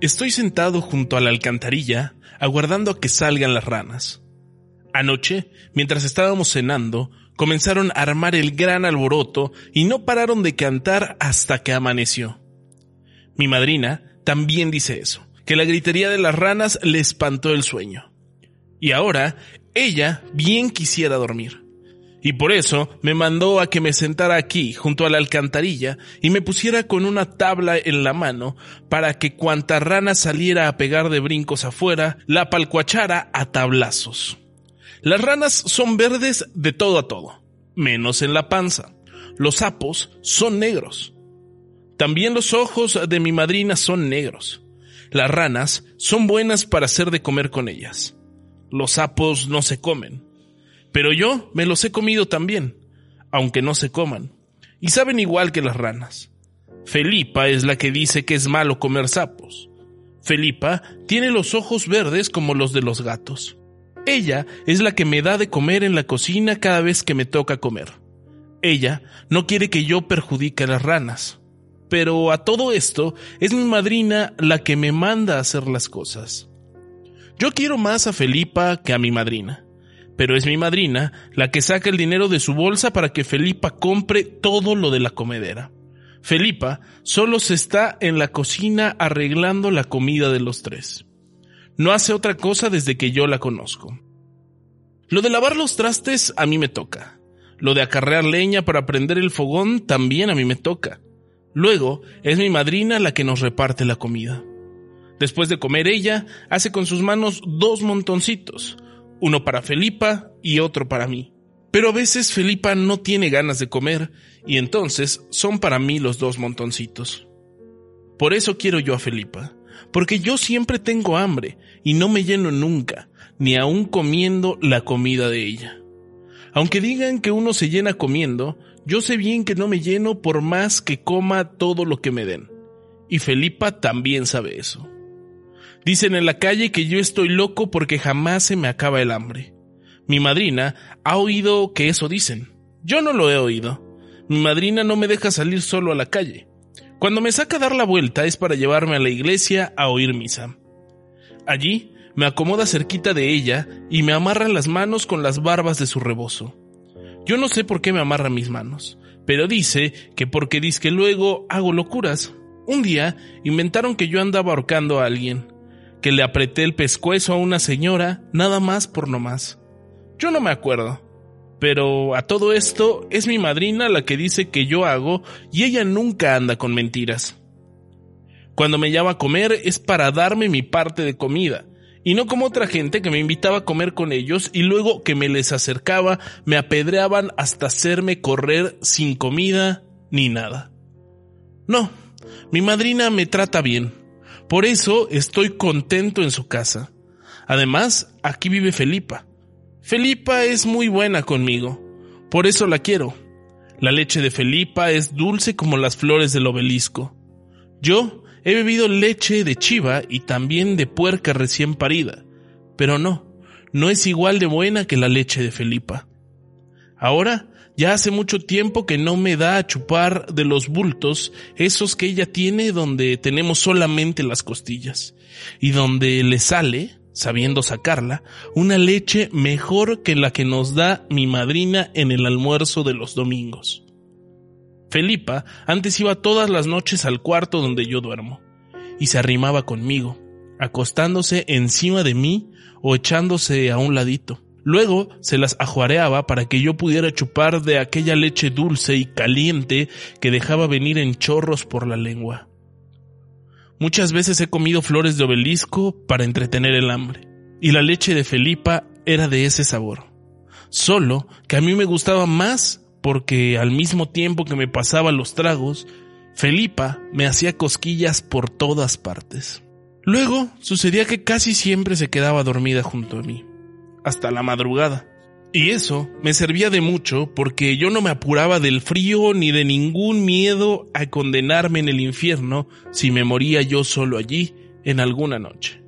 Estoy sentado junto a la alcantarilla, aguardando a que salgan las ranas. Anoche, mientras estábamos cenando, comenzaron a armar el gran alboroto y no pararon de cantar hasta que amaneció. Mi madrina también dice eso, que la gritería de las ranas le espantó el sueño. Y ahora, ella bien quisiera dormir. Y por eso me mandó a que me sentara aquí, junto a la alcantarilla, y me pusiera con una tabla en la mano, para que cuanta rana saliera a pegar de brincos afuera, la palcuachara a tablazos. Las ranas son verdes de todo a todo, menos en la panza. Los sapos son negros. También los ojos de mi madrina son negros. Las ranas son buenas para hacer de comer con ellas. Los sapos no se comen. Pero yo me los he comido también, aunque no se coman. Y saben igual que las ranas. Felipa es la que dice que es malo comer sapos. Felipa tiene los ojos verdes como los de los gatos. Ella es la que me da de comer en la cocina cada vez que me toca comer. Ella no quiere que yo perjudique a las ranas. Pero a todo esto es mi madrina la que me manda a hacer las cosas. Yo quiero más a Felipa que a mi madrina, pero es mi madrina la que saca el dinero de su bolsa para que Felipa compre todo lo de la comedera. Felipa solo se está en la cocina arreglando la comida de los tres. No hace otra cosa desde que yo la conozco. Lo de lavar los trastes a mí me toca. Lo de acarrear leña para prender el fogón también a mí me toca. Luego es mi madrina la que nos reparte la comida. Después de comer ella, hace con sus manos dos montoncitos, uno para Felipa y otro para mí. Pero a veces Felipa no tiene ganas de comer y entonces son para mí los dos montoncitos. Por eso quiero yo a Felipa porque yo siempre tengo hambre y no me lleno nunca, ni aun comiendo la comida de ella. Aunque digan que uno se llena comiendo, yo sé bien que no me lleno por más que coma todo lo que me den. Y Felipa también sabe eso. Dicen en la calle que yo estoy loco porque jamás se me acaba el hambre. Mi madrina ha oído que eso dicen. Yo no lo he oído. Mi madrina no me deja salir solo a la calle. Cuando me saca a dar la vuelta es para llevarme a la iglesia a oír misa. Allí me acomoda cerquita de ella y me amarra las manos con las barbas de su rebozo. Yo no sé por qué me amarra mis manos, pero dice que porque dice que luego hago locuras. Un día inventaron que yo andaba ahorcando a alguien, que le apreté el pescuezo a una señora, nada más por no más. Yo no me acuerdo. Pero a todo esto es mi madrina la que dice que yo hago y ella nunca anda con mentiras. Cuando me llama a comer es para darme mi parte de comida, y no como otra gente que me invitaba a comer con ellos y luego que me les acercaba me apedreaban hasta hacerme correr sin comida ni nada. No, mi madrina me trata bien, por eso estoy contento en su casa. Además, aquí vive Felipa, Felipa es muy buena conmigo, por eso la quiero. La leche de Felipa es dulce como las flores del obelisco. Yo he bebido leche de chiva y también de puerca recién parida, pero no, no es igual de buena que la leche de Felipa. Ahora ya hace mucho tiempo que no me da a chupar de los bultos, esos que ella tiene donde tenemos solamente las costillas, y donde le sale, sabiendo sacarla, una leche mejor que la que nos da mi madrina en el almuerzo de los domingos. Felipa antes iba todas las noches al cuarto donde yo duermo, y se arrimaba conmigo, acostándose encima de mí o echándose a un ladito. Luego se las ajuareaba para que yo pudiera chupar de aquella leche dulce y caliente que dejaba venir en chorros por la lengua. Muchas veces he comido flores de obelisco para entretener el hambre, y la leche de Felipa era de ese sabor. Solo que a mí me gustaba más porque al mismo tiempo que me pasaba los tragos, Felipa me hacía cosquillas por todas partes. Luego sucedía que casi siempre se quedaba dormida junto a mí, hasta la madrugada. Y eso me servía de mucho porque yo no me apuraba del frío ni de ningún miedo a condenarme en el infierno si me moría yo solo allí en alguna noche.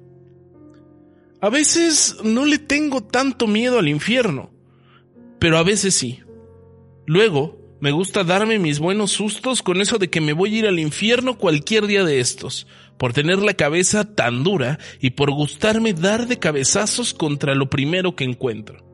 A veces no le tengo tanto miedo al infierno, pero a veces sí. Luego Me gusta darme mis buenos sustos con eso de que me voy a ir al infierno cualquier día de estos, por tener la cabeza tan dura y por gustarme dar de cabezazos contra lo primero que encuentro.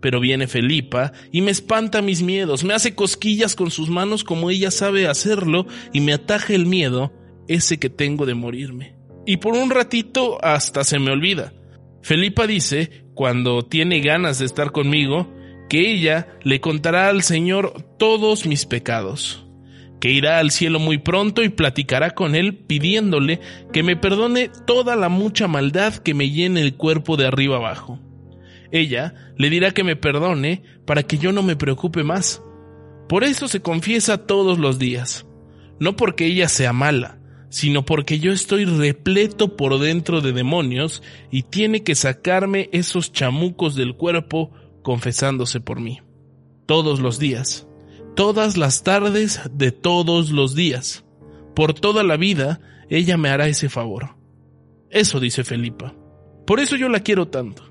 Pero viene Felipa y me espanta mis miedos, me hace cosquillas con sus manos como ella sabe hacerlo y me ataja el miedo, ese que tengo de morirme. Y por un ratito hasta se me olvida. Felipa dice, cuando tiene ganas de estar conmigo, que ella le contará al Señor todos mis pecados, que irá al cielo muy pronto y platicará con él pidiéndole que me perdone toda la mucha maldad que me llene el cuerpo de arriba abajo. Ella le dirá que me perdone para que yo no me preocupe más. Por eso se confiesa todos los días, no porque ella sea mala, sino porque yo estoy repleto por dentro de demonios y tiene que sacarme esos chamucos del cuerpo confesándose por mí. Todos los días, todas las tardes de todos los días, por toda la vida, ella me hará ese favor. Eso dice Felipa. Por eso yo la quiero tanto.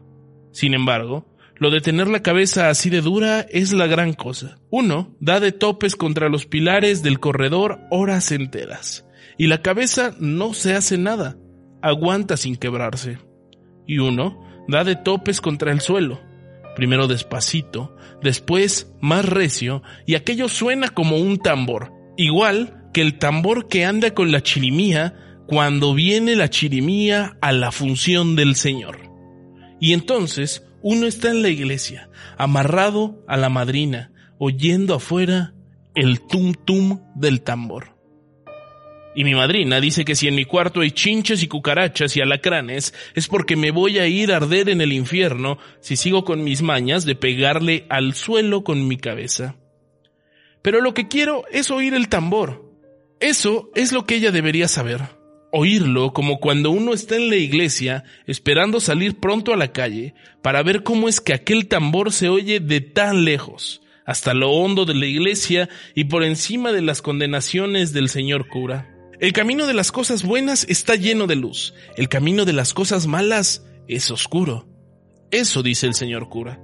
Sin embargo, lo de tener la cabeza así de dura es la gran cosa. Uno da de topes contra los pilares del corredor horas enteras, y la cabeza no se hace nada, aguanta sin quebrarse. Y uno da de topes contra el suelo, primero despacito, después más recio, y aquello suena como un tambor, igual que el tambor que anda con la chirimía cuando viene la chirimía a la función del Señor. Y entonces uno está en la iglesia, amarrado a la madrina, oyendo afuera el tum tum del tambor. Y mi madrina dice que si en mi cuarto hay chinches y cucarachas y alacranes, es porque me voy a ir a arder en el infierno si sigo con mis mañas de pegarle al suelo con mi cabeza. Pero lo que quiero es oír el tambor. Eso es lo que ella debería saber. Oírlo como cuando uno está en la iglesia esperando salir pronto a la calle para ver cómo es que aquel tambor se oye de tan lejos, hasta lo hondo de la iglesia y por encima de las condenaciones del señor cura. El camino de las cosas buenas está lleno de luz, el camino de las cosas malas es oscuro. Eso dice el señor cura.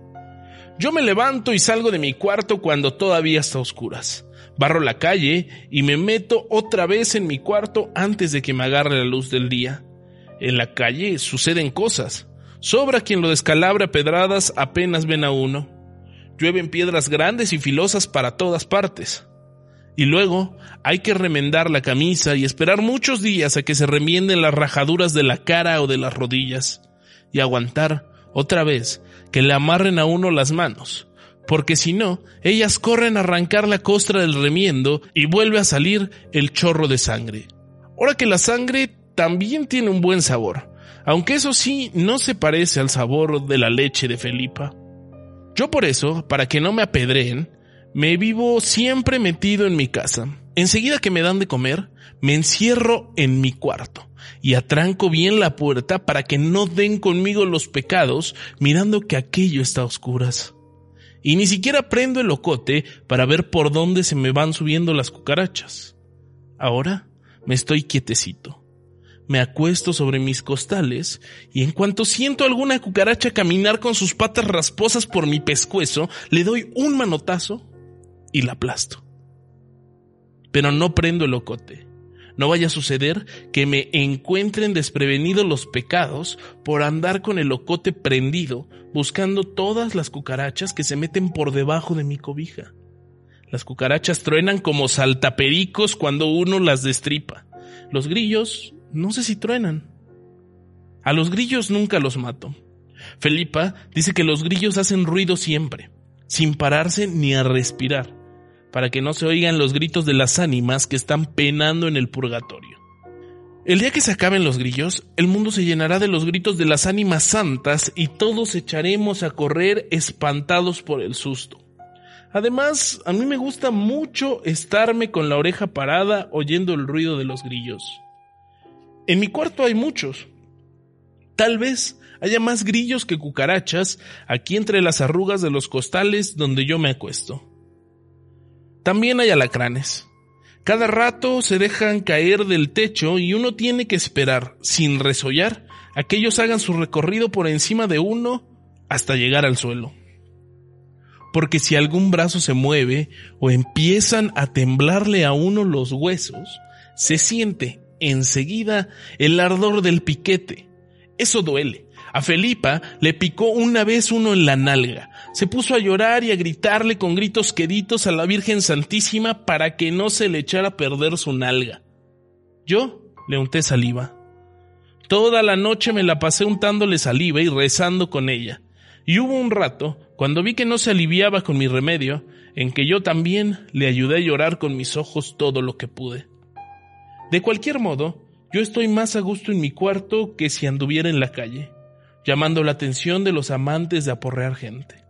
Yo me levanto y salgo de mi cuarto cuando todavía está oscuras. Barro la calle y me meto otra vez en mi cuarto antes de que me agarre la luz del día. En la calle suceden cosas. Sobra quien lo descalabra pedradas apenas ven a uno. Llueven piedras grandes y filosas para todas partes. Y luego hay que remendar la camisa y esperar muchos días a que se remienden las rajaduras de la cara o de las rodillas, y aguantar, otra vez, que le amarren a uno las manos, porque si no, ellas corren a arrancar la costra del remiendo y vuelve a salir el chorro de sangre. Ahora que la sangre también tiene un buen sabor, aunque eso sí no se parece al sabor de la leche de Felipa. Yo por eso, para que no me apedreen, me vivo siempre metido en mi casa. Enseguida que me dan de comer, me encierro en mi cuarto y atranco bien la puerta para que no den conmigo los pecados mirando que aquello está a oscuras. Y ni siquiera prendo el ocote para ver por dónde se me van subiendo las cucarachas. Ahora me estoy quietecito. Me acuesto sobre mis costales y en cuanto siento alguna cucaracha caminar con sus patas rasposas por mi pescuezo, le doy un manotazo y la aplasto. Pero no prendo el ocote. No vaya a suceder que me encuentren desprevenidos los pecados por andar con el ocote prendido, buscando todas las cucarachas que se meten por debajo de mi cobija. Las cucarachas truenan como saltapericos cuando uno las destripa. Los grillos, no sé si truenan. A los grillos nunca los mato. Felipa dice que los grillos hacen ruido siempre, sin pararse ni a respirar para que no se oigan los gritos de las ánimas que están penando en el purgatorio. El día que se acaben los grillos, el mundo se llenará de los gritos de las ánimas santas y todos echaremos a correr espantados por el susto. Además, a mí me gusta mucho estarme con la oreja parada oyendo el ruido de los grillos. En mi cuarto hay muchos. Tal vez haya más grillos que cucarachas aquí entre las arrugas de los costales donde yo me acuesto. También hay alacranes. Cada rato se dejan caer del techo y uno tiene que esperar, sin resollar, a que ellos hagan su recorrido por encima de uno hasta llegar al suelo. porque si algún brazo se mueve o empiezan a temblarle a uno los huesos, se siente enseguida el ardor del piquete. Eso duele. A Felipa le picó una vez uno en la nalga. Se puso a llorar y a gritarle con gritos queditos a la Virgen Santísima para que no se le echara a perder su nalga. Yo le unté saliva. Toda la noche me la pasé untándole saliva y rezando con ella. Y hubo un rato, cuando vi que no se aliviaba con mi remedio, en que yo también le ayudé a llorar con mis ojos todo lo que pude. De cualquier modo, yo estoy más a gusto en mi cuarto que si anduviera en la calle, llamando la atención de los amantes de aporrear gente.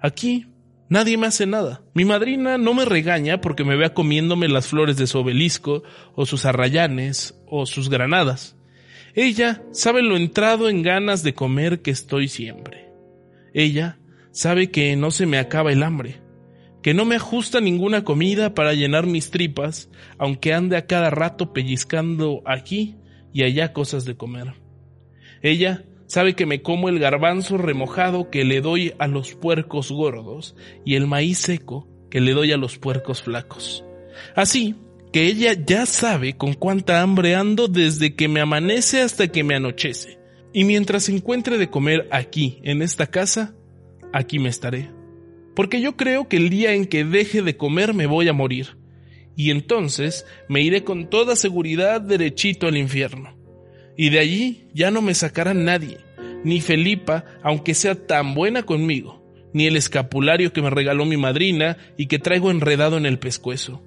Aquí nadie me hace nada. Mi madrina no me regaña porque me vea comiéndome las flores de su obelisco, o sus arrayanes, o sus granadas. Ella sabe lo entrado en ganas de comer que estoy siempre. Ella sabe que no se me acaba el hambre que no me ajusta ninguna comida para llenar mis tripas, aunque ande a cada rato pellizcando aquí y allá cosas de comer. Ella sabe que me como el garbanzo remojado que le doy a los puercos gordos y el maíz seco que le doy a los puercos flacos. Así que ella ya sabe con cuánta hambre ando desde que me amanece hasta que me anochece. Y mientras encuentre de comer aquí, en esta casa, aquí me estaré porque yo creo que el día en que deje de comer me voy a morir, y entonces me iré con toda seguridad derechito al infierno. Y de allí ya no me sacará nadie, ni Felipa, aunque sea tan buena conmigo, ni el escapulario que me regaló mi madrina y que traigo enredado en el pescuezo.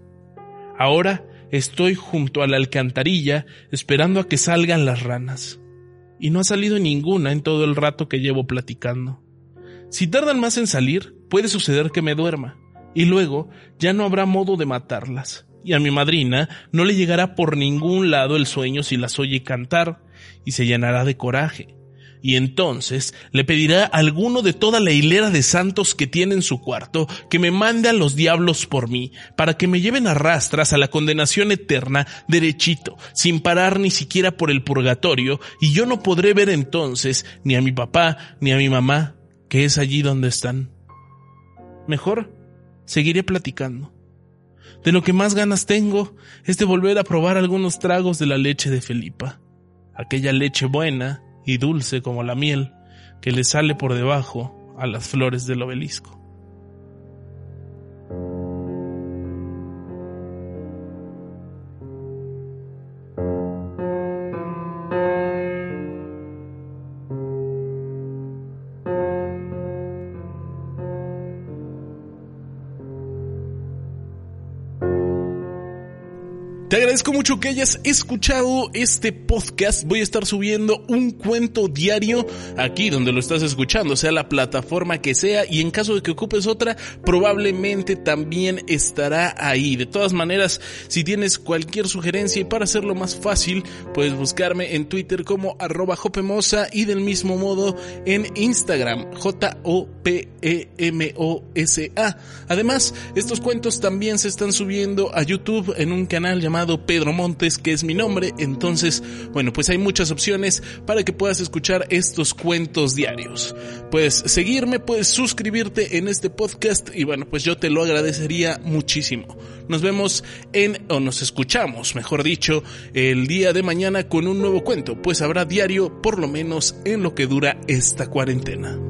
Ahora estoy junto a la alcantarilla esperando a que salgan las ranas. Y no ha salido ninguna en todo el rato que llevo platicando. Si tardan más en salir, puede suceder que me duerma, y luego ya no habrá modo de matarlas. Y a mi madrina no le llegará por ningún lado el sueño si las oye cantar, y se llenará de coraje. Y entonces le pedirá a alguno de toda la hilera de santos que tiene en su cuarto que me mande a los diablos por mí, para que me lleven a rastras a la condenación eterna derechito, sin parar ni siquiera por el purgatorio, y yo no podré ver entonces ni a mi papá ni a mi mamá, que es allí donde están. Mejor, seguiré platicando. De lo que más ganas tengo es de volver a probar algunos tragos de la leche de Felipa, aquella leche buena y dulce como la miel que le sale por debajo a las flores del obelisco. Te agradezco mucho que hayas escuchado este podcast. Voy a estar subiendo un cuento diario aquí donde lo estás escuchando, sea la plataforma que sea, y en caso de que ocupes otra, probablemente también estará ahí. De todas maneras, si tienes cualquier sugerencia y para hacerlo más fácil, puedes buscarme en Twitter como arroba jopemosa y del mismo modo en Instagram, J-O-P-E-M-O-S-A. Además, estos cuentos también se están subiendo a YouTube en un canal Pedro Montes, que es mi nombre. Entonces, bueno, pues hay muchas opciones para que puedas escuchar estos cuentos diarios. Puedes seguirme, puedes suscribirte en este podcast y bueno, pues yo te lo agradecería muchísimo. Nos vemos en, o nos escuchamos, mejor dicho, el día de mañana con un nuevo cuento, pues habrá diario por lo menos en lo que dura esta cuarentena.